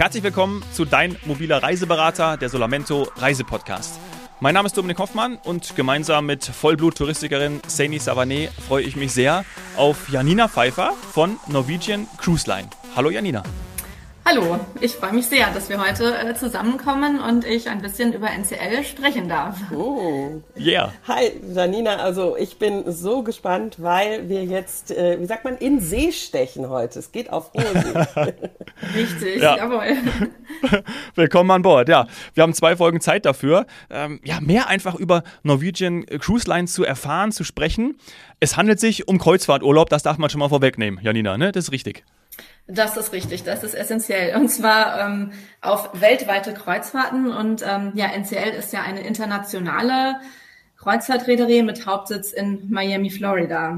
Herzlich willkommen zu Dein mobiler Reiseberater, der Solamento Reisepodcast. Mein Name ist Dominik Hoffmann und gemeinsam mit Vollblut-Touristikerin Saini Savané freue ich mich sehr auf Janina Pfeiffer von Norwegian Cruise Line. Hallo Janina. Hallo, ich freue mich sehr, dass wir heute äh, zusammenkommen und ich ein bisschen über NCL sprechen darf. Oh, yeah. Hi, Janina. Also ich bin so gespannt, weil wir jetzt, äh, wie sagt man, in See stechen heute. Es geht auf hohe See. Richtig, ja. jawohl. Willkommen an Bord. Ja, wir haben zwei Folgen Zeit dafür, ähm, ja, mehr einfach über Norwegian Cruise Line zu erfahren, zu sprechen. Es handelt sich um Kreuzfahrturlaub, das darf man schon mal vorwegnehmen, Janina, ne? Das ist richtig. Das ist richtig, das ist essentiell. Und zwar ähm, auf weltweite Kreuzfahrten. Und ähm, ja, NCL ist ja eine internationale Kreuzfahrtreederei mit Hauptsitz in Miami, Florida.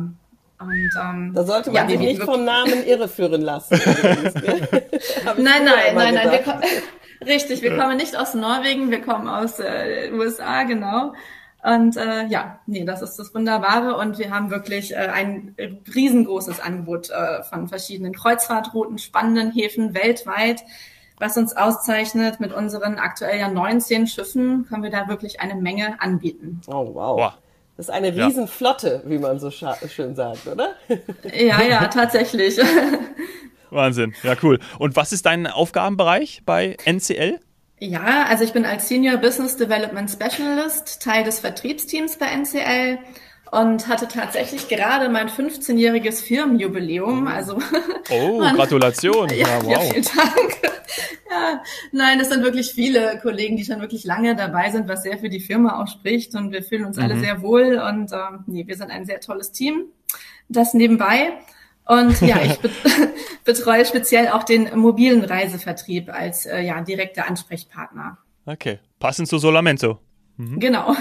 Und, ähm, da sollte man ja, sich nicht vom Namen irreführen lassen. nein, nein, nein, nein. Wir richtig, wir kommen nicht aus Norwegen, wir kommen aus äh, USA, genau. Und äh, ja, nee, das ist das Wunderbare und wir haben wirklich äh, ein riesengroßes Angebot äh, von verschiedenen Kreuzfahrtrouten, spannenden Häfen weltweit. Was uns auszeichnet, mit unseren aktuell ja 19 Schiffen können wir da wirklich eine Menge anbieten. Oh, wow. wow. Das ist eine Riesenflotte, ja. wie man so schön sagt, oder? Ja, ja, tatsächlich. Wahnsinn, ja cool. Und was ist dein Aufgabenbereich bei NCL? Ja, also ich bin als Senior Business Development Specialist Teil des Vertriebsteams bei NCL und hatte tatsächlich gerade mein 15-jähriges Firmenjubiläum. Also oh, man, Gratulation! Ja, ja, wow. ja, vielen Dank. Ja, nein, es sind wirklich viele Kollegen, die schon wirklich lange dabei sind, was sehr für die Firma auch spricht und wir fühlen uns mhm. alle sehr wohl und ähm, nee, wir sind ein sehr tolles Team. Das nebenbei. Und ja, ich betreue speziell auch den mobilen Reisevertrieb als äh, ja, direkter Ansprechpartner. Okay, passend zu Solamento. Mhm. Genau.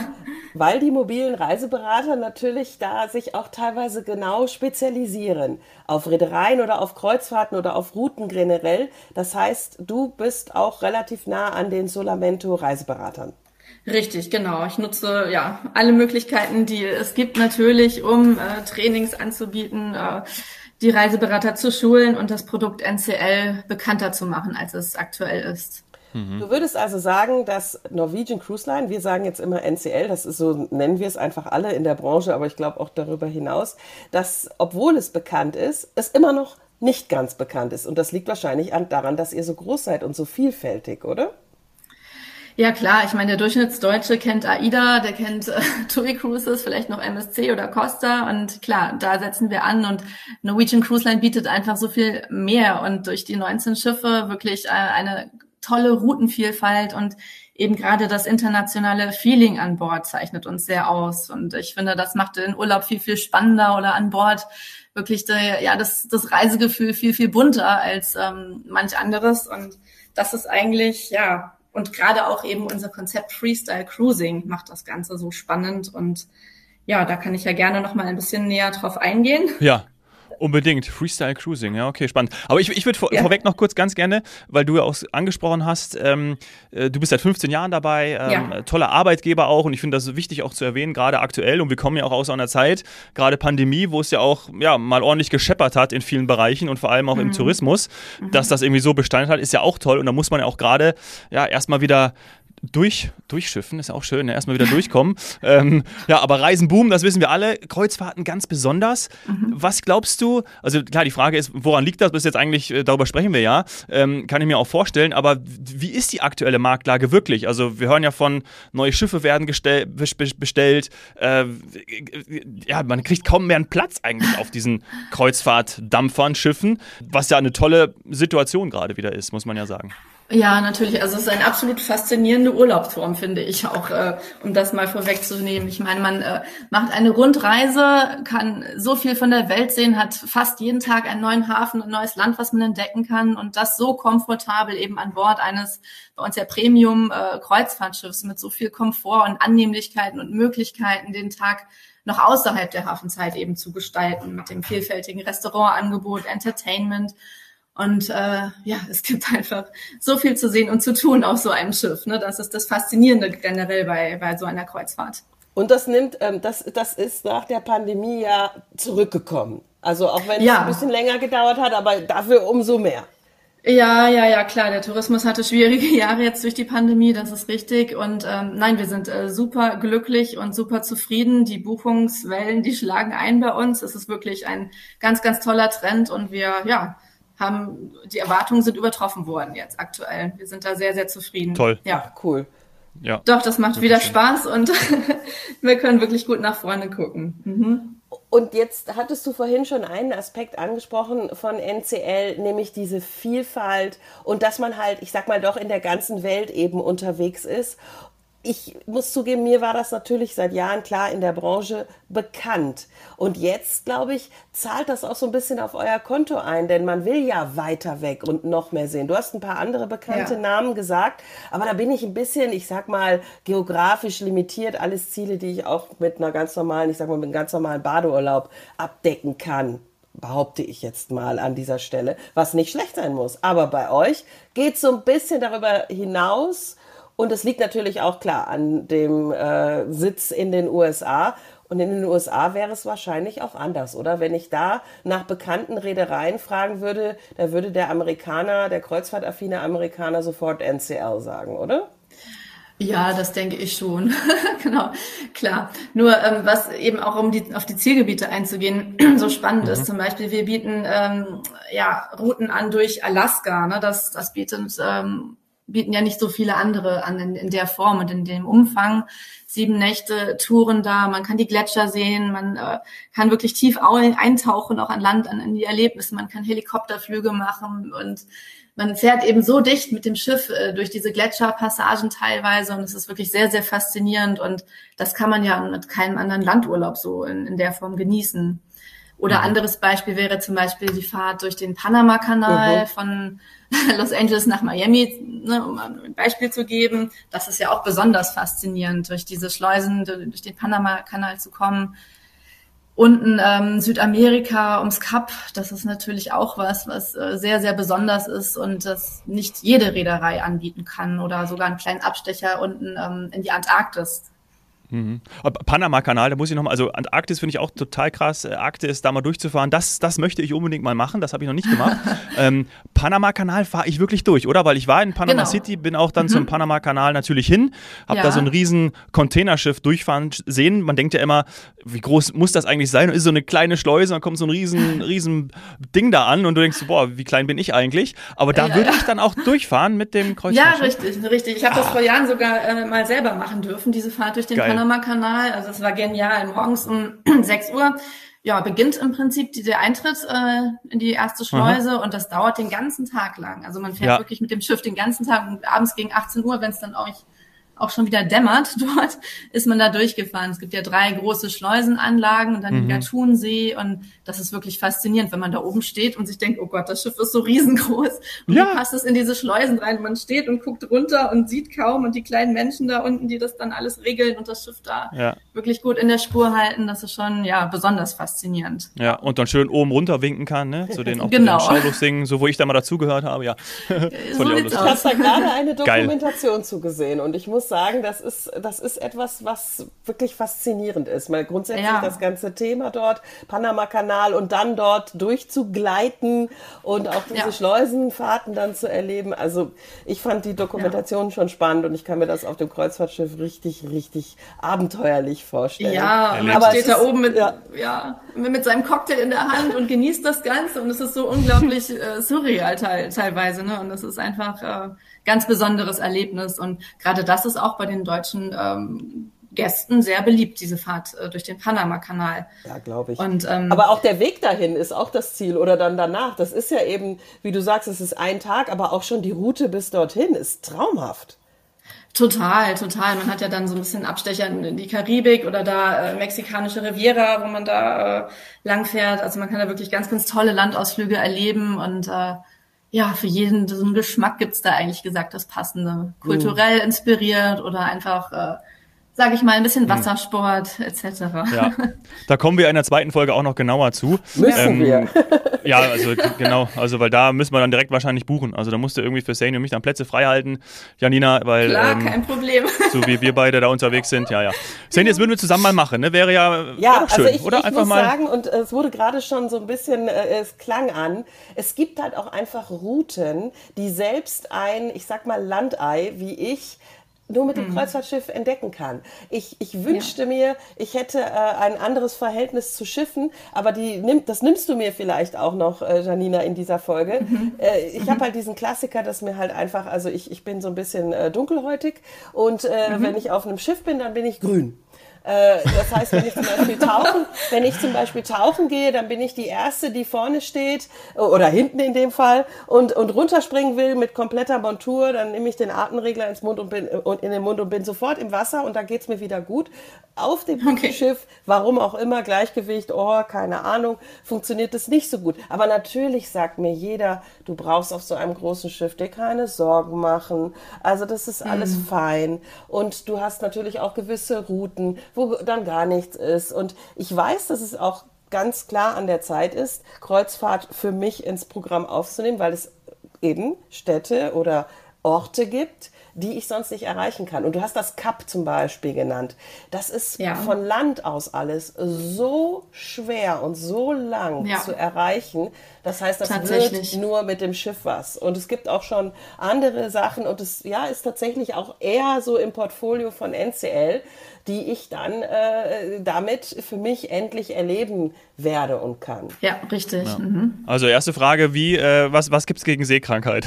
Weil die mobilen Reiseberater natürlich da sich auch teilweise genau spezialisieren auf Reedereien oder auf Kreuzfahrten oder auf Routen generell. Das heißt, du bist auch relativ nah an den Solamento Reiseberatern. Richtig, genau. Ich nutze ja alle Möglichkeiten, die es gibt natürlich, um äh, Trainings anzubieten. Äh, die Reiseberater zu schulen und das Produkt NCL bekannter zu machen, als es aktuell ist. Mhm. Du würdest also sagen, dass Norwegian Cruise Line, wir sagen jetzt immer NCL, das ist so, nennen wir es einfach alle in der Branche, aber ich glaube auch darüber hinaus, dass, obwohl es bekannt ist, es immer noch nicht ganz bekannt ist. Und das liegt wahrscheinlich an, daran, dass ihr so groß seid und so vielfältig, oder? Ja klar, ich meine, der Durchschnittsdeutsche kennt AIDA, der kennt äh, TUI Cruises, vielleicht noch MSC oder Costa und klar, da setzen wir an und Norwegian Cruise Line bietet einfach so viel mehr und durch die 19 Schiffe wirklich äh, eine tolle Routenvielfalt und eben gerade das internationale Feeling an Bord zeichnet uns sehr aus und ich finde, das macht den Urlaub viel, viel spannender oder an Bord wirklich der, ja, das, das Reisegefühl viel, viel bunter als ähm, manch anderes und das ist eigentlich, ja, und gerade auch eben unser Konzept Freestyle Cruising macht das Ganze so spannend und ja, da kann ich ja gerne noch mal ein bisschen näher drauf eingehen. Ja, Unbedingt. Freestyle Cruising, ja, okay, spannend. Aber ich, ich würde vor, ja. vorweg noch kurz ganz gerne, weil du ja auch angesprochen hast, ähm, äh, du bist seit 15 Jahren dabei, ähm, ja. toller Arbeitgeber auch und ich finde das wichtig auch zu erwähnen, gerade aktuell und wir kommen ja auch aus einer Zeit, gerade Pandemie, wo es ja auch ja, mal ordentlich gescheppert hat in vielen Bereichen und vor allem auch mhm. im Tourismus, mhm. dass das irgendwie so Bestand hat, ist ja auch toll und da muss man ja auch gerade ja erstmal wieder durch, durchschiffen, ist ja auch schön, ne? erstmal wieder durchkommen. ähm, ja, aber Reisen boom, das wissen wir alle. Kreuzfahrten ganz besonders. Mhm. Was glaubst du? Also klar, die Frage ist, woran liegt das? Bis jetzt eigentlich, äh, darüber sprechen wir ja. Ähm, kann ich mir auch vorstellen. Aber wie ist die aktuelle Marktlage wirklich? Also wir hören ja von, neue Schiffe werden bestellt. Äh, ja, man kriegt kaum mehr einen Platz eigentlich auf diesen Kreuzfahrtdampfern, Schiffen, was ja eine tolle Situation gerade wieder ist, muss man ja sagen. Ja, natürlich. Also es ist ein absolut faszinierende Urlaubsform, finde ich auch, äh, um das mal vorwegzunehmen. Ich meine, man äh, macht eine Rundreise, kann so viel von der Welt sehen, hat fast jeden Tag einen neuen Hafen, ein neues Land, was man entdecken kann und das so komfortabel eben an Bord eines bei uns ja Premium-Kreuzfahrtschiffs äh, mit so viel Komfort und Annehmlichkeiten und Möglichkeiten, den Tag noch außerhalb der Hafenzeit eben zu gestalten, mit dem vielfältigen Restaurantangebot, Entertainment und äh, ja, es gibt einfach so viel zu sehen und zu tun auf so einem Schiff. Ne? Das ist das Faszinierende generell bei, bei so einer Kreuzfahrt. Und das nimmt, ähm, das, das ist nach der Pandemie ja zurückgekommen. Also auch wenn ja. es ein bisschen länger gedauert hat, aber dafür umso mehr. Ja, ja, ja, klar. Der Tourismus hatte schwierige Jahre jetzt durch die Pandemie, das ist richtig. Und ähm, nein, wir sind äh, super glücklich und super zufrieden. Die Buchungswellen, die schlagen ein bei uns. Es ist wirklich ein ganz, ganz toller Trend und wir, ja, haben die Erwartungen sind übertroffen worden jetzt aktuell. Wir sind da sehr, sehr zufrieden. Toll. Ja, cool. Ja. Doch, das macht wieder Spaß und wir können wirklich gut nach vorne gucken. Mhm. Und jetzt hattest du vorhin schon einen Aspekt angesprochen von NCL, nämlich diese Vielfalt und dass man halt, ich sag mal, doch in der ganzen Welt eben unterwegs ist ich muss zugeben, mir war das natürlich seit Jahren klar in der Branche bekannt. Und jetzt, glaube ich, zahlt das auch so ein bisschen auf euer Konto ein, denn man will ja weiter weg und noch mehr sehen. Du hast ein paar andere bekannte ja. Namen gesagt, aber da bin ich ein bisschen, ich sag mal, geografisch limitiert. Alles Ziele, die ich auch mit einer ganz normalen, ich sag mal, mit einem ganz normalen Badeurlaub abdecken kann behaupte ich jetzt mal an dieser Stelle, was nicht schlecht sein muss. Aber bei euch geht es so ein bisschen darüber hinaus und es liegt natürlich auch klar an dem äh, Sitz in den USA. Und in den USA wäre es wahrscheinlich auch anders, oder? Wenn ich da nach bekannten Reedereien fragen würde, da würde der Amerikaner, der kreuzfahrtaffine Amerikaner sofort NCL sagen, oder? Ja, das denke ich schon. genau, klar. Nur ähm, was eben auch um die, auf die Zielgebiete einzugehen, so spannend mhm. ist, zum Beispiel, wir bieten ähm, ja Routen an durch Alaska. Ne? Das, das bietet ähm, bieten ja nicht so viele andere an in, in der Form und in dem Umfang. Sieben Nächte Touren da, man kann die Gletscher sehen, man äh, kann wirklich tief eintauchen, auch an Land, an, in die Erlebnisse, man kann Helikopterflüge machen und man fährt eben so dicht mit dem Schiff äh, durch diese Gletscherpassagen teilweise und es ist wirklich sehr, sehr faszinierend und das kann man ja mit keinem anderen Landurlaub so in, in der Form genießen. Oder mhm. anderes Beispiel wäre zum Beispiel die Fahrt durch den Panama-Kanal mhm. von Los Angeles nach Miami, ne, um ein Beispiel zu geben. Das ist ja auch besonders faszinierend, durch diese Schleusen, durch den Panama-Kanal zu kommen. Unten ähm, Südamerika ums Kap, das ist natürlich auch was, was äh, sehr, sehr besonders ist und das nicht jede Reederei anbieten kann oder sogar einen kleinen Abstecher unten ähm, in die Antarktis. Mhm. Panama-Kanal, da muss ich nochmal, also Antarktis finde ich auch total krass, äh, Arktis da mal durchzufahren, das, das möchte ich unbedingt mal machen, das habe ich noch nicht gemacht. ähm, Panama-Kanal fahre ich wirklich durch, oder? Weil ich war in Panama genau. City, bin auch dann mhm. zum Panama-Kanal natürlich hin, habe ja. da so ein riesen Containerschiff durchfahren sehen. Man denkt ja immer, wie groß muss das eigentlich sein? Und ist so eine kleine Schleuse, dann kommt so ein riesen, riesen Ding da an und du denkst, boah, wie klein bin ich eigentlich? Aber da ja, würde ich dann auch durchfahren mit dem Kreuzfahrtschiff. Ja, richtig, richtig. Ich habe das ah. vor Jahren sogar äh, mal selber machen dürfen, diese Fahrt durch den Geil. Panama-Kanal. Also es war genial. Morgens um 6 Uhr ja, beginnt im Prinzip die, der Eintritt äh, in die erste Schleuse Aha. und das dauert den ganzen Tag lang. Also man fährt ja. wirklich mit dem Schiff den ganzen Tag und abends gegen 18 Uhr, wenn es dann auch auch schon wieder dämmert dort, ist man da durchgefahren. Es gibt ja drei große Schleusenanlagen und dann mhm. den Gattunsee und das ist wirklich faszinierend, wenn man da oben steht und sich denkt, oh Gott, das Schiff ist so riesengroß und ja. wie passt es in diese Schleusen rein? Man steht und guckt runter und sieht kaum und die kleinen Menschen da unten, die das dann alles regeln und das Schiff da ja. wirklich gut in der Spur halten, das ist schon ja besonders faszinierend. Ja, und dann schön oben runter winken kann, ne? Zu den auch genau. Schauluft singen, so wo ich da mal dazugehört habe, ja. so ich habe da gerade eine Dokumentation Geil. zugesehen und ich muss sagen, das ist, das ist etwas, was wirklich faszinierend ist. Mal grundsätzlich ja. das ganze Thema dort, Panama-Kanal und dann dort durchzugleiten und auch diese ja. Schleusenfahrten dann zu erleben. Also ich fand die Dokumentation ja. schon spannend und ich kann mir das auf dem Kreuzfahrtschiff richtig, richtig abenteuerlich vorstellen. Ja, und man steht da oben mit, ja. ja. mit seinem Cocktail in der Hand und genießt das Ganze und es ist so unglaublich äh, surreal teil, teilweise. Ne? Und das ist einfach äh, ganz besonderes Erlebnis. Und gerade das ist auch bei den deutschen ähm, Gästen sehr beliebt, diese Fahrt äh, durch den Panama-Kanal. Ja, glaube ich. Und, ähm, aber auch der Weg dahin ist auch das Ziel oder dann danach. Das ist ja eben, wie du sagst, es ist ein Tag, aber auch schon die Route bis dorthin ist traumhaft. Total, total. Man hat ja dann so ein bisschen Abstecher in die Karibik oder da äh, mexikanische Riviera, wo man da äh, langfährt. Also man kann da wirklich ganz, ganz tolle Landausflüge erleben und äh, ja, für jeden so einen Geschmack gibt's da eigentlich gesagt das Passende. Kulturell inspiriert oder einfach, äh, sage ich mal, ein bisschen hm. Wassersport etc. Ja, da kommen wir in der zweiten Folge auch noch genauer zu. Müssen ähm, wir. Ja, also genau, also weil da müssen wir dann direkt wahrscheinlich buchen. Also da musst du irgendwie für Sane und mich dann Plätze frei halten, Janina, weil Klar, ähm, kein Problem. So wie wir beide da unterwegs sind, ja, ja. Sane, jetzt würden wir zusammen mal machen, ne? Wäre ja, ja schön, also ich, oder? Ich Einfach muss mal sagen, und es wurde gerade schon so ein bisschen, äh, es klang an, es gibt halt auch einfach Routen, die selbst ein, ich sag mal, Landei wie ich nur mit dem mhm. Kreuzfahrtschiff entdecken kann. Ich, ich wünschte ja. mir, ich hätte äh, ein anderes Verhältnis zu Schiffen, aber die nimmt, das nimmst du mir vielleicht auch noch, äh, Janina, in dieser Folge. Mhm. Äh, ich mhm. habe halt diesen Klassiker, dass mir halt einfach, also ich, ich bin so ein bisschen äh, dunkelhäutig und äh, mhm. wenn ich auf einem Schiff bin, dann bin ich grün. Äh, das heißt, wenn ich zum Beispiel tauchen, wenn ich zum Beispiel tauchen gehe, dann bin ich die erste, die vorne steht oder hinten in dem Fall und und runterspringen will mit kompletter Montur, dann nehme ich den Atemregler ins Mund und bin und in den Mund und bin sofort im Wasser und da geht's mir wieder gut. Auf dem okay. Schiff, warum auch immer, Gleichgewicht, oh, keine Ahnung, funktioniert das nicht so gut. Aber natürlich sagt mir jeder, du brauchst auf so einem großen Schiff dir keine Sorgen machen. Also das ist alles mhm. fein und du hast natürlich auch gewisse Routen wo dann gar nichts ist. Und ich weiß, dass es auch ganz klar an der Zeit ist, Kreuzfahrt für mich ins Programm aufzunehmen, weil es eben Städte oder Orte gibt, die ich sonst nicht erreichen kann. Und du hast das Kap zum Beispiel genannt. Das ist ja. von Land aus alles so schwer und so lang ja. zu erreichen. Das heißt, das wird nur mit dem Schiff was. Und es gibt auch schon andere Sachen und es ja, ist tatsächlich auch eher so im Portfolio von NCL, die ich dann äh, damit für mich endlich erleben werde und kann. Ja, richtig. Ja. Mhm. Also erste Frage, wie, äh, was, was gibt es gegen Seekrankheit?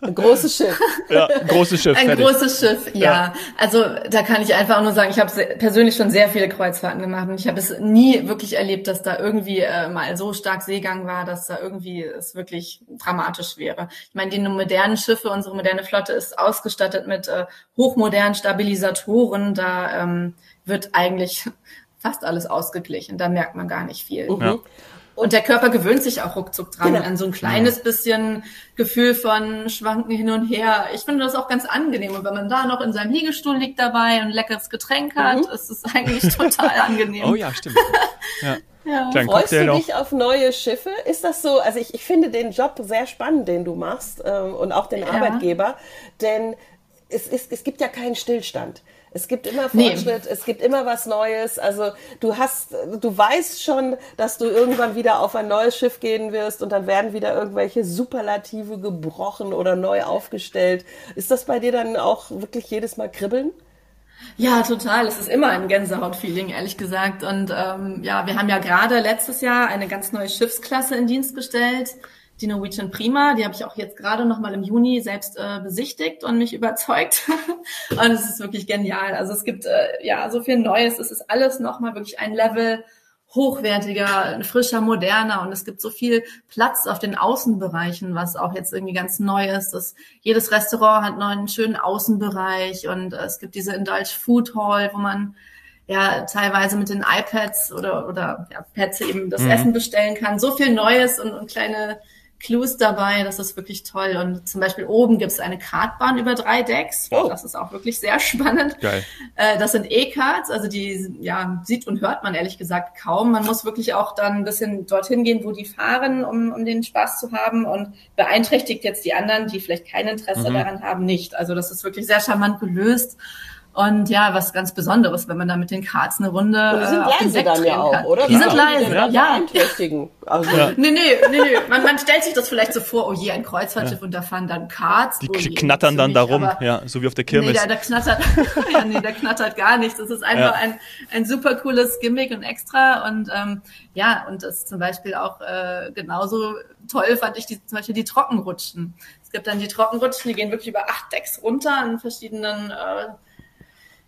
Ein großes Schiff. Ja, ein großes Schiff. Ein fertig. großes Schiff, ja. ja. Also da kann ich einfach nur sagen, ich habe persönlich schon sehr viele Kreuzfahrten gemacht und ich habe es nie wirklich erlebt, dass da irgendwie äh, mal so stark Seegang war, dass da irgendwie es wirklich dramatisch wäre. Ich meine, die modernen Schiffe, unsere moderne Flotte ist ausgestattet mit äh, hochmodernen Stabilisatoren. Da ähm, wird eigentlich fast alles ausgeglichen. Da merkt man gar nicht viel. Mhm. Ja. Und der Körper gewöhnt sich auch ruckzuck dran genau. an so ein kleines bisschen Gefühl von Schwanken hin und her. Ich finde das auch ganz angenehm. Und wenn man da noch in seinem Liegestuhl liegt dabei und ein leckeres Getränk hat, mhm. ist es eigentlich total angenehm. Oh ja, stimmt. Ja. Ja. Freust du dich auf neue Schiffe? Ist das so? Also ich, ich finde den Job sehr spannend, den du machst ähm, und auch den ja. Arbeitgeber, denn es, ist, es gibt ja keinen Stillstand. Es gibt immer Fortschritt, nee. es gibt immer was Neues. Also du hast, du weißt schon, dass du irgendwann wieder auf ein neues Schiff gehen wirst und dann werden wieder irgendwelche Superlative gebrochen oder neu aufgestellt. Ist das bei dir dann auch wirklich jedes Mal kribbeln? Ja, total. Es ist immer ein Gänsehaut-Feeling, ehrlich gesagt. Und ähm, ja, wir haben ja gerade letztes Jahr eine ganz neue Schiffsklasse in Dienst gestellt die Norwegian Prima, die habe ich auch jetzt gerade noch mal im Juni selbst äh, besichtigt und mich überzeugt. und es ist wirklich genial. Also es gibt äh, ja so viel Neues. Es ist alles noch mal wirklich ein Level hochwertiger, frischer, moderner und es gibt so viel Platz auf den Außenbereichen, was auch jetzt irgendwie ganz neu ist. Dass jedes Restaurant hat noch einen schönen Außenbereich und äh, es gibt diese Indulge Food Hall, wo man ja teilweise mit den iPads oder oder ja, Pads eben das mhm. Essen bestellen kann. So viel Neues und, und kleine Clues dabei, das ist wirklich toll. Und zum Beispiel oben gibt es eine Kartbahn über drei Decks. Oh. Das ist auch wirklich sehr spannend. Geil. Äh, das sind E-Cards, also die ja, sieht und hört man ehrlich gesagt kaum. Man muss wirklich auch dann ein bisschen dorthin gehen, wo die fahren, um, um den Spaß zu haben und beeinträchtigt jetzt die anderen, die vielleicht kein Interesse mhm. daran haben, nicht. Also das ist wirklich sehr charmant gelöst. Und ja, was ganz Besonderes, wenn man da mit den Cards eine Runde Und die sind äh, auf leise dann ja auch, oder? Die ja. sind leise, ja. ja. Also. Ja. Nee, nee, nee, nee. Man, man stellt sich das vielleicht so vor, oh je, ein Kreuzfahrtschiff ja. und da fahren dann Cards. Die oh je, knattern dann da rum, ja, so wie auf der Kirmes. Nee, da, da knattert, ja, nee, da knattert gar nichts. Das ist einfach ja. ein, ein super cooles Gimmick und Extra und ähm, ja, und das zum Beispiel auch äh, genauso toll fand ich die, zum Beispiel die Trockenrutschen. Es gibt dann die Trockenrutschen, die gehen wirklich über acht Decks runter an verschiedenen äh,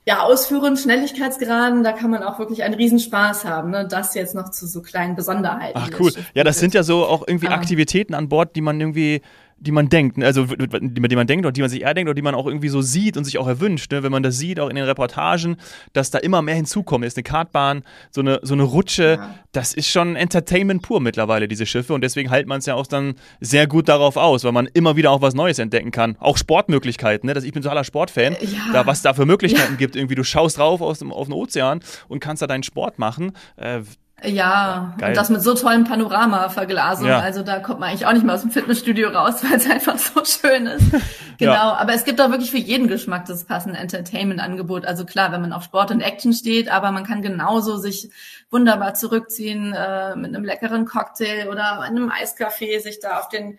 ja, Ausführen, Schnelligkeitsgraden, da kann man auch wirklich einen Riesenspaß haben. Ne? Das jetzt noch zu so kleinen Besonderheiten. Ach cool. Ja, das sind ja so auch irgendwie Aktivitäten an Bord, die man irgendwie die man denkt, ne? also die, die man denkt oder die man sich eher denkt oder die man auch irgendwie so sieht und sich auch erwünscht, ne? wenn man das sieht, auch in den Reportagen, dass da immer mehr hinzukommen ist. Eine Kartbahn, so eine, so eine Rutsche, ja. das ist schon Entertainment pur mittlerweile, diese Schiffe. Und deswegen hält man es ja auch dann sehr gut darauf aus, weil man immer wieder auch was Neues entdecken kann. Auch Sportmöglichkeiten, ne? Das, ich bin totaler Sportfan, ja. da, was da für Möglichkeiten ja. gibt. Irgendwie, du schaust rauf aus dem, auf den Ozean und kannst da deinen Sport machen. Äh, ja, Geil. und das mit so tollen Panorama-Verglasungen. Ja. Also da kommt man eigentlich auch nicht mehr aus dem Fitnessstudio raus, weil es einfach so schön ist. genau. Ja. Aber es gibt auch wirklich für jeden Geschmack das passende Entertainment-Angebot. Also klar, wenn man auf Sport und Action steht, aber man kann genauso sich wunderbar zurückziehen äh, mit einem leckeren Cocktail oder einem Eiskaffee, sich da auf den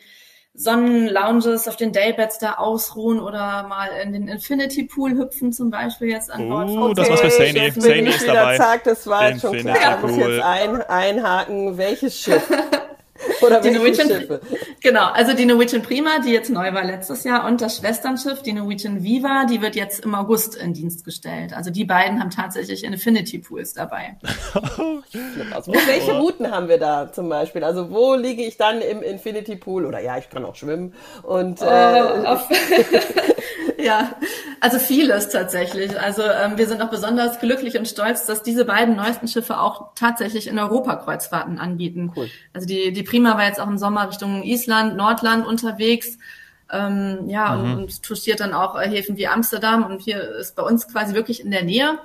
Sonnenlounges auf den Daybeds da ausruhen oder mal in den Infinity Pool hüpfen zum Beispiel jetzt an Bord. Oh, okay, das was für Saini. Saini ist dabei. Zack, das war jetzt schon klar. Ich muss jetzt ein, einhaken, welches Schiff? Oder die Norwegian, Schiffe? Genau, also die Norwegian Prima, die jetzt neu war letztes Jahr, und das Schwesternschiff, die Norwegian Viva, die wird jetzt im August in Dienst gestellt. Also die beiden haben tatsächlich Infinity Pools dabei. also, welche Routen haben wir da zum Beispiel? Also wo liege ich dann im Infinity Pool? Oder ja, ich kann auch schwimmen. Und, äh, oh, ja, also vieles tatsächlich. Also ähm, wir sind auch besonders glücklich und stolz, dass diese beiden neuesten Schiffe auch tatsächlich in Europa Kreuzfahrten anbieten. Cool. Also die, die Prima war jetzt auch im Sommer Richtung Island, Nordland unterwegs. Ähm, ja, mhm. und, und touchiert dann auch Häfen wie Amsterdam und hier ist bei uns quasi wirklich in der Nähe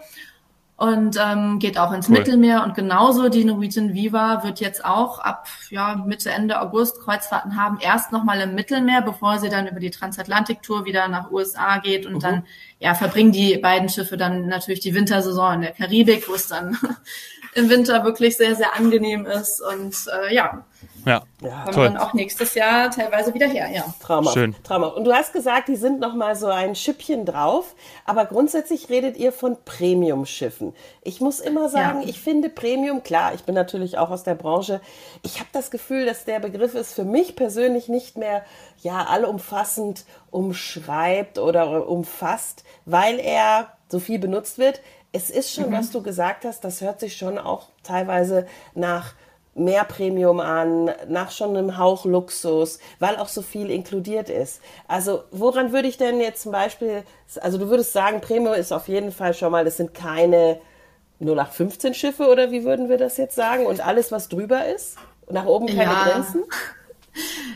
und ähm, geht auch ins cool. Mittelmeer und genauso die Norwegian Viva wird jetzt auch ab ja, Mitte Ende August Kreuzfahrten haben, erst nochmal im Mittelmeer, bevor sie dann über die Transatlantik-Tour wieder nach USA geht und mhm. dann ja verbringen die beiden Schiffe dann natürlich die Wintersaison in der Karibik, wo es dann im Winter wirklich sehr, sehr angenehm ist und äh, ja, ja, ja toll. dann auch nächstes Jahr teilweise wieder her, ja. Trauma. Schön. Trauma. Und du hast gesagt, die sind noch mal so ein Schippchen drauf, aber grundsätzlich redet ihr von Premium-Schiffen. Ich muss immer sagen, ja. ich finde Premium, klar, ich bin natürlich auch aus der Branche, ich habe das Gefühl, dass der Begriff ist für mich persönlich nicht mehr ja allumfassend umschreibt oder umfasst, weil er so viel benutzt wird. Es ist schon, mhm. was du gesagt hast, das hört sich schon auch teilweise nach mehr Premium an, nach schon einem Hauch Luxus, weil auch so viel inkludiert ist. Also woran würde ich denn jetzt zum Beispiel, also du würdest sagen, Premium ist auf jeden Fall schon mal, das sind keine 0815 Schiffe oder wie würden wir das jetzt sagen? Und alles, was drüber ist? Nach oben keine ja. Grenzen?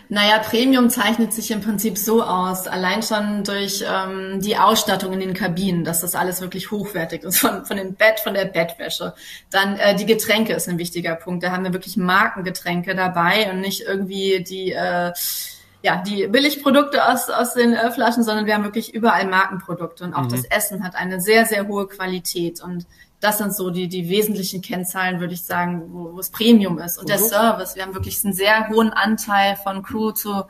Naja, Premium zeichnet sich im Prinzip so aus, allein schon durch ähm, die Ausstattung in den Kabinen, dass das alles wirklich hochwertig ist, von, von dem Bett, von der Bettwäsche. Dann äh, die Getränke ist ein wichtiger Punkt. Da haben wir wirklich Markengetränke dabei und nicht irgendwie die äh, ja, die Billigprodukte aus, aus den äh, Flaschen, sondern wir haben wirklich überall Markenprodukte und auch mhm. das Essen hat eine sehr, sehr hohe Qualität und das sind so die, die wesentlichen Kennzahlen, würde ich sagen, wo, wo es Premium ist. Und mhm. der Service, wir haben wirklich einen sehr hohen Anteil von Crew zu,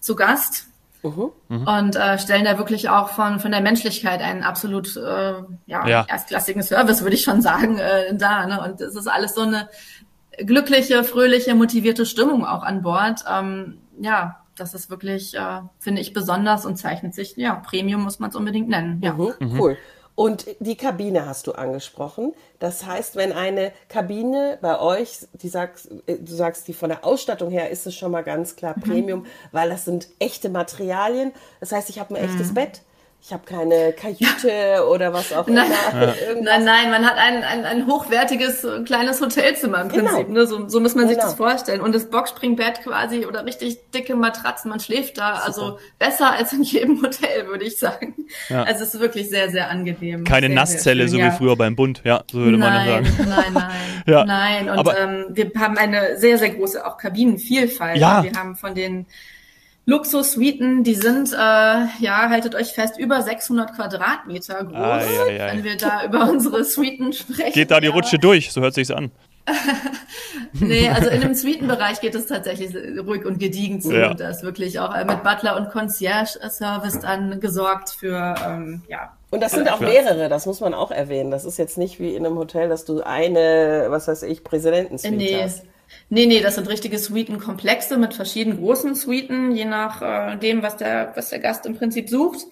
zu Gast. Mhm. Und äh, stellen da wirklich auch von, von der Menschlichkeit einen absolut äh, ja, ja. erstklassigen Service, würde ich schon sagen, äh, da. Ne? Und es ist alles so eine glückliche, fröhliche, motivierte Stimmung auch an Bord. Ähm, ja, das ist wirklich, äh, finde ich, besonders und zeichnet sich, ja, Premium muss man es unbedingt nennen. Ja. Mhm, cool. Und die Kabine hast du angesprochen. Das heißt, wenn eine Kabine bei euch, die sagst, äh, du sagst, die von der Ausstattung her ist es schon mal ganz klar mhm. Premium, weil das sind echte Materialien. Das heißt, ich habe ein echtes mhm. Bett ich habe keine Kajüte oder was auch immer. Nein, nein, nein, man hat ein, ein, ein hochwertiges kleines Hotelzimmer im genau. Prinzip. Ne? So, so muss man genau. sich das vorstellen. Und das Boxspringbett quasi oder richtig dicke Matratzen, man schläft da. Super. Also besser als in jedem Hotel, würde ich sagen. Ja. Also es ist wirklich sehr, sehr angenehm. Keine sehr, Nasszelle, sehr so wie früher beim Bund, ja, so würde nein, man dann sagen. Nein, nein, ja. nein. Und Aber, ähm, wir haben eine sehr, sehr große auch Kabinenvielfalt. Ja. Wir haben von den Luxus-Suiten, die sind, äh, ja, haltet euch fest, über 600 Quadratmeter groß, ah, ja, ja. wenn wir da über unsere Suiten sprechen. Geht da die Rutsche durch, so hört sich's an. nee, also in dem Suitenbereich geht es tatsächlich ruhig und gediegen zu. Ja. Und da ist wirklich auch äh, mit Butler und Concierge-Service dann gesorgt für, ähm, ja. Und das sind auch mehrere, das muss man auch erwähnen. Das ist jetzt nicht wie in einem Hotel, dass du eine, was weiß ich, Präsidentensuite nee. hast. Nee, nee, das sind richtige Suitenkomplexe mit verschiedenen großen Suiten, je nach äh, dem, was der, was der Gast im Prinzip sucht.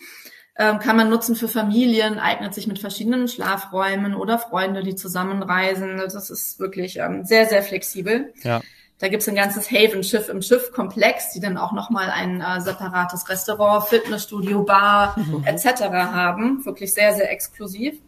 Ähm, kann man nutzen für Familien, eignet sich mit verschiedenen Schlafräumen oder Freunde, die zusammenreisen. Das ist wirklich ähm, sehr, sehr flexibel. Ja. Da gibt's ein ganzes Haven-Schiff im Schiffkomplex, die dann auch nochmal ein äh, separates Restaurant, Fitnessstudio, Bar mhm. etc. haben. Wirklich sehr, sehr exklusiv.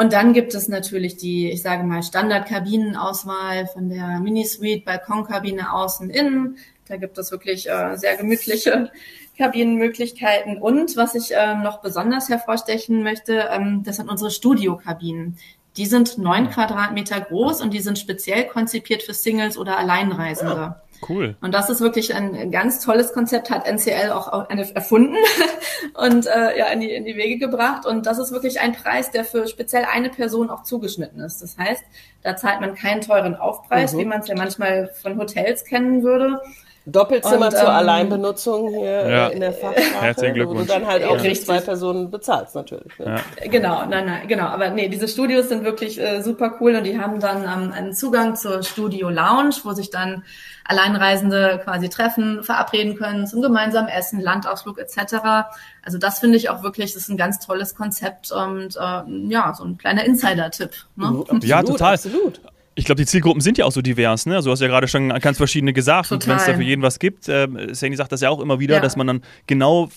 Und dann gibt es natürlich die, ich sage mal, Standardkabinenauswahl von der Mini-Suite, Balkonkabine außen, innen. Da gibt es wirklich äh, sehr gemütliche Kabinenmöglichkeiten. Und was ich äh, noch besonders hervorstechen möchte, ähm, das sind unsere Studiokabinen. Die sind neun Quadratmeter groß und die sind speziell konzipiert für Singles oder Alleinreisende. Cool. Und das ist wirklich ein ganz tolles Konzept, hat NCL auch erfunden und äh, ja in die, in die Wege gebracht. Und das ist wirklich ein Preis, der für speziell eine Person auch zugeschnitten ist. Das heißt, da zahlt man keinen teuren Aufpreis, mhm. wie man es ja manchmal von Hotels kennen würde. Doppelzimmer und, zur ähm, Alleinbenutzung hier ja. in der Fachsprache, Herzlichen Glückwunsch. wo du dann halt auch ja. zwei Personen bezahlst natürlich. Ne? Ja. Genau, nein, nein, genau. Aber nee, diese Studios sind wirklich äh, super cool und die haben dann ähm, einen Zugang zur Studio Lounge, wo sich dann Alleinreisende quasi treffen, verabreden können zum gemeinsamen Essen, Landausflug etc. Also das finde ich auch wirklich, das ist ein ganz tolles Konzept und äh, ja, so ein kleiner Insider-Tipp. Ne? Absolut, ja, total. Absolut. Ich glaube, die Zielgruppen sind ja auch so divers. Ne? Also du hast ja gerade schon ganz verschiedene gesagt. Total. Und wenn es da für jeden was gibt, äh, Sandy sagt das ja auch immer wieder, ja. dass man dann genau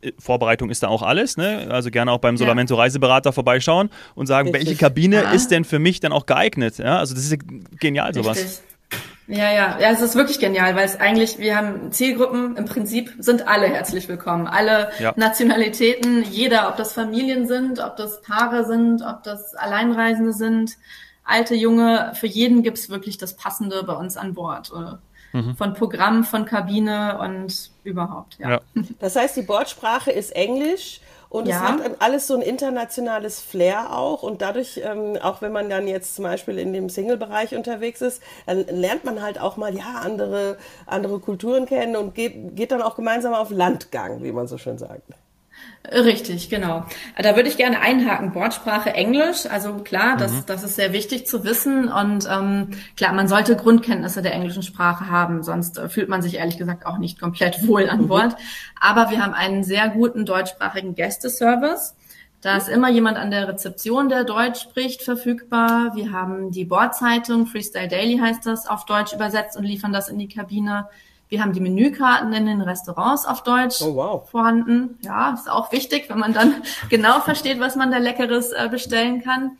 äh, Vorbereitung ist da auch alles, ne? Also gerne auch beim Solamento Reiseberater vorbeischauen und sagen, Richtig. welche Kabine ja. ist denn für mich dann auch geeignet? Ja? Also das ist genial sowas. Ja, ja, ja, es ist wirklich genial, weil es eigentlich, wir haben Zielgruppen, im Prinzip sind alle herzlich willkommen. Alle ja. Nationalitäten, jeder, ob das Familien sind, ob das Paare sind, ob das Alleinreisende sind, alte, junge, für jeden gibt's wirklich das Passende bei uns an Bord. Äh, mhm. Von Programm, von Kabine und überhaupt, ja. ja. Das heißt, die Bordsprache ist Englisch und ja. es hat alles so ein internationales Flair auch. Und dadurch, ähm, auch wenn man dann jetzt zum Beispiel in dem Single-Bereich unterwegs ist, dann lernt man halt auch mal, ja, andere, andere Kulturen kennen und geht, geht dann auch gemeinsam auf Landgang, wie man so schön sagt. Richtig, genau. Da würde ich gerne einhaken. Bordsprache Englisch. Also klar, das, mhm. das ist sehr wichtig zu wissen. Und ähm, klar, man sollte Grundkenntnisse der englischen Sprache haben, sonst äh, fühlt man sich ehrlich gesagt auch nicht komplett wohl an mhm. Bord. Aber wir haben einen sehr guten deutschsprachigen Gästeservice. Da ist immer jemand an der Rezeption, der Deutsch spricht, verfügbar. Wir haben die Bordzeitung, Freestyle Daily heißt das, auf Deutsch übersetzt und liefern das in die Kabine. Wir haben die Menükarten in den Restaurants auf Deutsch oh, wow. vorhanden. Ja, ist auch wichtig, wenn man dann genau versteht, was man da Leckeres äh, bestellen kann.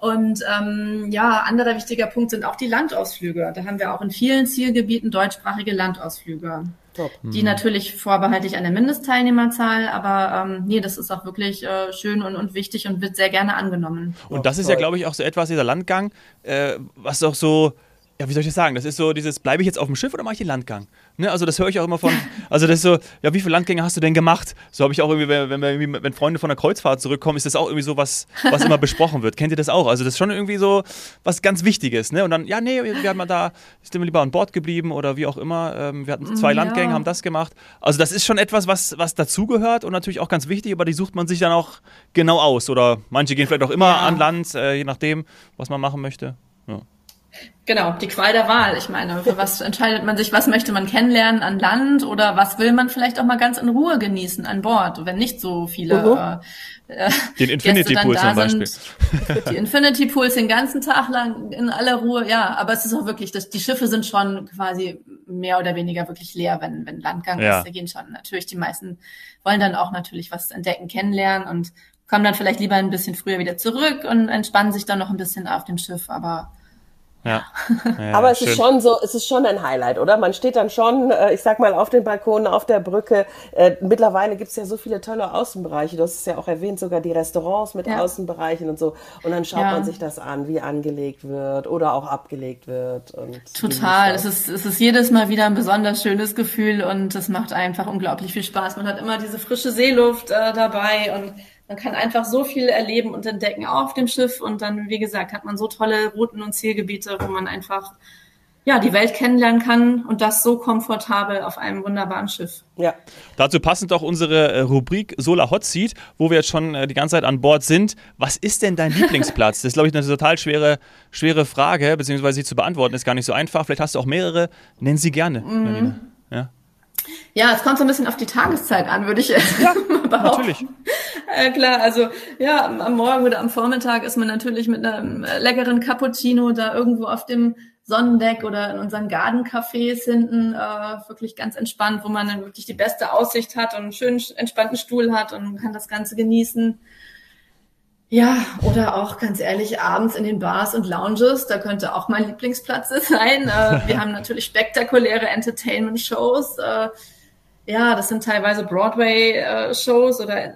Und ähm, ja, anderer wichtiger Punkt sind auch die Landausflüge. Da haben wir auch in vielen Zielgebieten deutschsprachige Landausflüge. Top. Die mhm. natürlich vorbehaltlich einer Mindestteilnehmerzahl, aber ähm, nee, das ist auch wirklich äh, schön und, und wichtig und wird sehr gerne angenommen. Und das ist ja, glaube ich, auch so etwas, dieser Landgang, äh, was auch so ja, wie soll ich das sagen? Das ist so dieses, bleibe ich jetzt auf dem Schiff oder mache ich den Landgang? Ne? Also das höre ich auch immer von, also das ist so, ja, wie viele Landgänge hast du denn gemacht? So habe ich auch irgendwie, wenn, wenn, wenn Freunde von der Kreuzfahrt zurückkommen, ist das auch irgendwie so was, was immer besprochen wird. Kennt ihr das auch? Also das ist schon irgendwie so was ganz Wichtiges, ne? Und dann, ja, nee, wir haben da, sind wir lieber an Bord geblieben oder wie auch immer. Ähm, wir hatten zwei ja. Landgänge, haben das gemacht. Also das ist schon etwas, was, was dazugehört und natürlich auch ganz wichtig, aber die sucht man sich dann auch genau aus. Oder manche gehen vielleicht auch immer ja. an Land, äh, je nachdem, was man machen möchte. Ja. Genau, die Qual der Wahl. Ich meine, für was entscheidet man sich, was möchte man kennenlernen an Land oder was will man vielleicht auch mal ganz in Ruhe genießen an Bord, wenn nicht so viele uh -huh. äh, Den Infinity Pool zum Beispiel. Sind. Die Infinity Pools den ganzen Tag lang in aller Ruhe, ja, aber es ist auch wirklich, das, die Schiffe sind schon quasi mehr oder weniger wirklich leer, wenn, wenn Landgang ja. ist. Da gehen schon natürlich die meisten wollen dann auch natürlich was entdecken, kennenlernen und kommen dann vielleicht lieber ein bisschen früher wieder zurück und entspannen sich dann noch ein bisschen auf dem Schiff, aber ja. ja Aber es schön. ist schon so, es ist schon ein Highlight, oder? Man steht dann schon, äh, ich sag mal, auf den Balkonen, auf der Brücke. Äh, mittlerweile gibt's ja so viele tolle Außenbereiche. Du hast es ja auch erwähnt, sogar die Restaurants mit ja. Außenbereichen und so. Und dann schaut ja. man sich das an, wie angelegt wird oder auch abgelegt wird. Und Total. Es ist, es ist jedes Mal wieder ein besonders schönes Gefühl und es macht einfach unglaublich viel Spaß. Man hat immer diese frische Seeluft äh, dabei und man kann einfach so viel erleben und entdecken auf dem Schiff und dann, wie gesagt, hat man so tolle Routen und Zielgebiete, wo man einfach ja, die Welt kennenlernen kann und das so komfortabel auf einem wunderbaren Schiff. Ja. Dazu passend auch unsere äh, Rubrik Solar Hot Seat, wo wir jetzt schon äh, die ganze Zeit an Bord sind. Was ist denn dein Lieblingsplatz? Das ist, glaube ich, eine total schwere, schwere Frage, beziehungsweise sie zu beantworten ist gar nicht so einfach. Vielleicht hast du auch mehrere. Nenn sie gerne, mhm. Ja. Ja, es kommt so ein bisschen auf die Tageszeit an, würde ich ja, behaupten. Natürlich. Äh, klar, also ja, am Morgen oder am Vormittag ist man natürlich mit einem äh, leckeren Cappuccino da irgendwo auf dem Sonnendeck oder in unseren Gardencafés hinten äh, wirklich ganz entspannt, wo man dann wirklich die beste Aussicht hat und einen schönen entspannten Stuhl hat und kann das Ganze genießen. Ja, oder auch ganz ehrlich abends in den Bars und Lounges, da könnte auch mein Lieblingsplatz sein. Äh, wir haben natürlich spektakuläre Entertainment-Shows. Äh, ja, das sind teilweise Broadway-Shows oder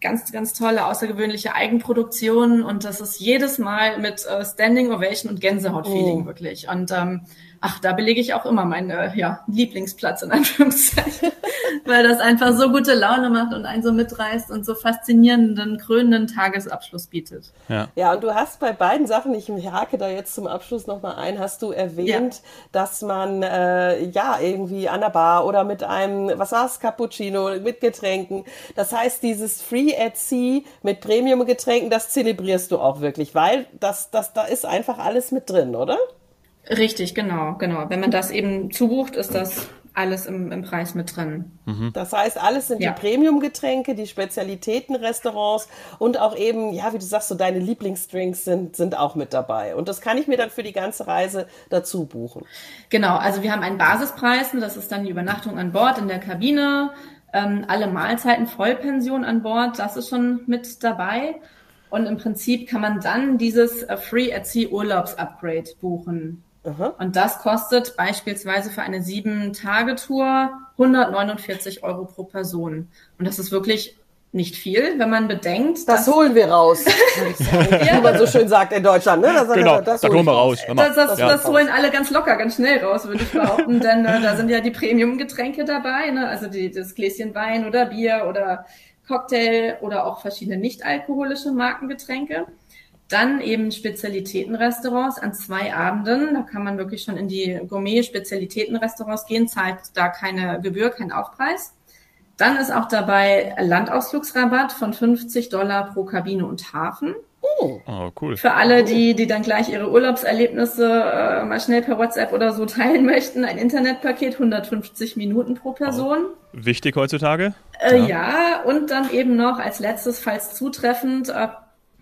ganz, ganz tolle, außergewöhnliche Eigenproduktionen und das ist jedes Mal mit äh, Standing Ovation und Gänsehaut-Feeling oh. wirklich. Und ähm, ach, da belege ich auch immer meinen äh, ja, Lieblingsplatz in Anführungszeichen, weil das einfach so gute Laune macht und einen so mitreißt und so faszinierenden, krönenden Tagesabschluss bietet. Ja, ja und du hast bei beiden Sachen, ich hake da jetzt zum Abschluss nochmal ein, hast du erwähnt, ja. dass man äh, ja irgendwie an der Bar oder mit einem, was war's, Cappuccino, mit Getränken, das heißt, dieses Free at Sea mit Premium-Getränken, das zelebrierst du auch wirklich, weil das, das, da ist einfach alles mit drin, oder? Richtig, genau, genau. Wenn man das eben zubucht, ist das alles im, im Preis mit drin. Mhm. Das heißt, alles sind ja. die Premium-Getränke, die Spezialitäten-Restaurants und auch eben, ja, wie du sagst, so deine Lieblingsdrinks sind, sind auch mit dabei. Und das kann ich mir dann für die ganze Reise dazu buchen. Genau, also wir haben einen Basispreis, das ist dann die Übernachtung an Bord in der Kabine, ähm, alle Mahlzeiten Vollpension an Bord, das ist schon mit dabei. Und im Prinzip kann man dann dieses äh, Free at Sea Urlaubs-Upgrade buchen. Aha. Und das kostet beispielsweise für eine sieben-Tage-Tour 149 Euro pro Person. Und das ist wirklich nicht viel, wenn man bedenkt. Das holen wir raus, ja, wie man so schön sagt in Deutschland. Ne? Das, genau, das, das holen wir raus. Das, das, ja. das, holen alle ganz locker, ganz schnell raus, würde ich behaupten, denn äh, da sind ja die Premium-Getränke dabei, ne? also die, das Gläschen Wein oder Bier oder Cocktail oder auch verschiedene nicht-alkoholische Markengetränke. Dann eben Spezialitätenrestaurants an zwei Abenden. Da kann man wirklich schon in die Gourmet-Spezialitätenrestaurants gehen, zahlt da keine Gebühr, kein Aufpreis. Dann ist auch dabei Landausflugsrabatt von 50 Dollar pro Kabine und Hafen. Oh, oh cool. Für alle, die, die dann gleich ihre Urlaubserlebnisse äh, mal schnell per WhatsApp oder so teilen möchten, ein Internetpaket, 150 Minuten pro Person. Oh. Wichtig heutzutage? Äh, ja. ja. und dann eben noch als letztes, falls zutreffend, äh,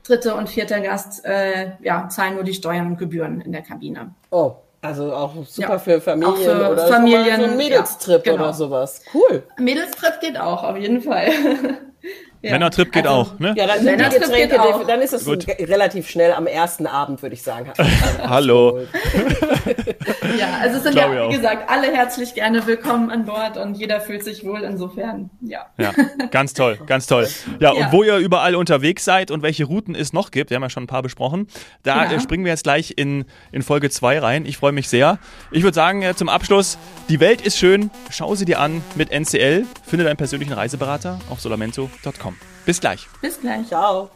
dritter und vierter Gast äh, ja, zahlen nur die Steuern und Gebühren in der Kabine. Oh, also auch super ja, für Familien für oder Familien, so, so ein Mädelstrip ja, genau. oder sowas. Cool. Mädelstrip geht auch, auf jeden Fall. Ja. Männertrip geht also, auch, ne? Ja, dann, sind die Getränke, dann ist es relativ schnell am ersten Abend, würde ich sagen. Hallo. ja, also es sind Glaube ja, wie gesagt, alle herzlich gerne willkommen an Bord und jeder fühlt sich wohl insofern, ja. Ja, ganz toll, ganz toll. Ja, ja. und wo ihr überall unterwegs seid und welche Routen es noch gibt, wir haben ja schon ein paar besprochen, da ja. springen wir jetzt gleich in, in Folge 2 rein. Ich freue mich sehr. Ich würde sagen, äh, zum Abschluss, die Welt ist schön, schau sie dir an mit NCL, finde deinen persönlichen Reiseberater auf solamento.com. Bis gleich. Bis gleich. Ciao.